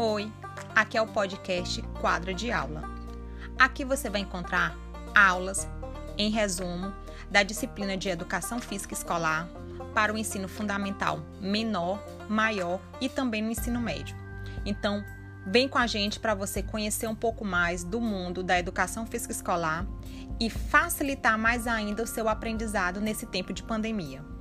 Oi, Aqui é o podcast Quadra de Aula. Aqui você vai encontrar aulas, em resumo, da disciplina de Educação Física Escolar para o ensino fundamental menor, maior e também no ensino médio. Então, vem com a gente para você conhecer um pouco mais do mundo da educação física escolar e facilitar mais ainda o seu aprendizado nesse tempo de pandemia.